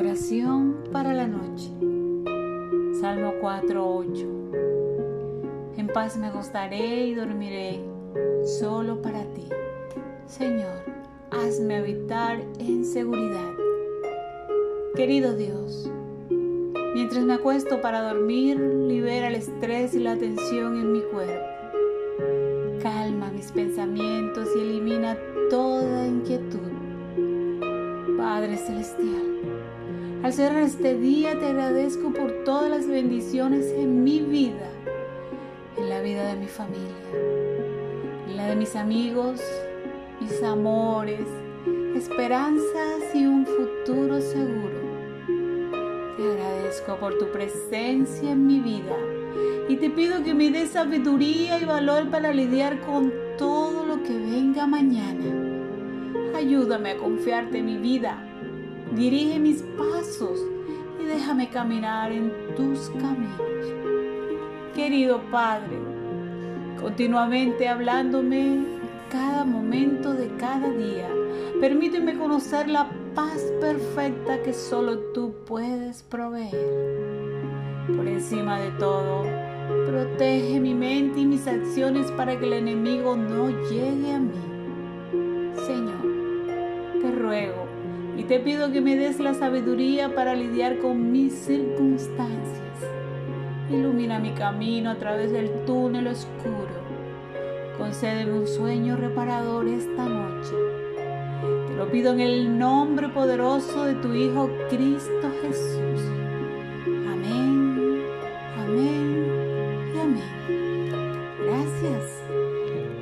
Oración para la noche. Salmo 4:8. En paz me acostaré y dormiré solo para ti. Señor, hazme habitar en seguridad. Querido Dios, mientras me acuesto para dormir, libera el estrés y la tensión en mi cuerpo. Calma mis pensamientos y elimina toda inquietud. Padre Celestial, al cerrar este día te agradezco por todas las bendiciones en mi vida, en la vida de mi familia, en la de mis amigos, mis amores, esperanzas y un futuro seguro. Te agradezco por tu presencia en mi vida y te pido que me des sabiduría y valor para lidiar con todo lo que venga mañana. Ayúdame a confiarte en mi vida dirige mis pasos y déjame caminar en tus caminos. Querido Padre, continuamente hablándome cada momento de cada día, permíteme conocer la paz perfecta que solo tú puedes proveer. Por encima de todo, protege mi mente y mis acciones para que el enemigo no llegue a mí. Señor, te ruego y te pido que me des la sabiduría para lidiar con mis circunstancias. Ilumina mi camino a través del túnel oscuro. Concédeme un sueño reparador esta noche. Te lo pido en el nombre poderoso de tu Hijo Cristo Jesús. Amén, amén y amén. Gracias.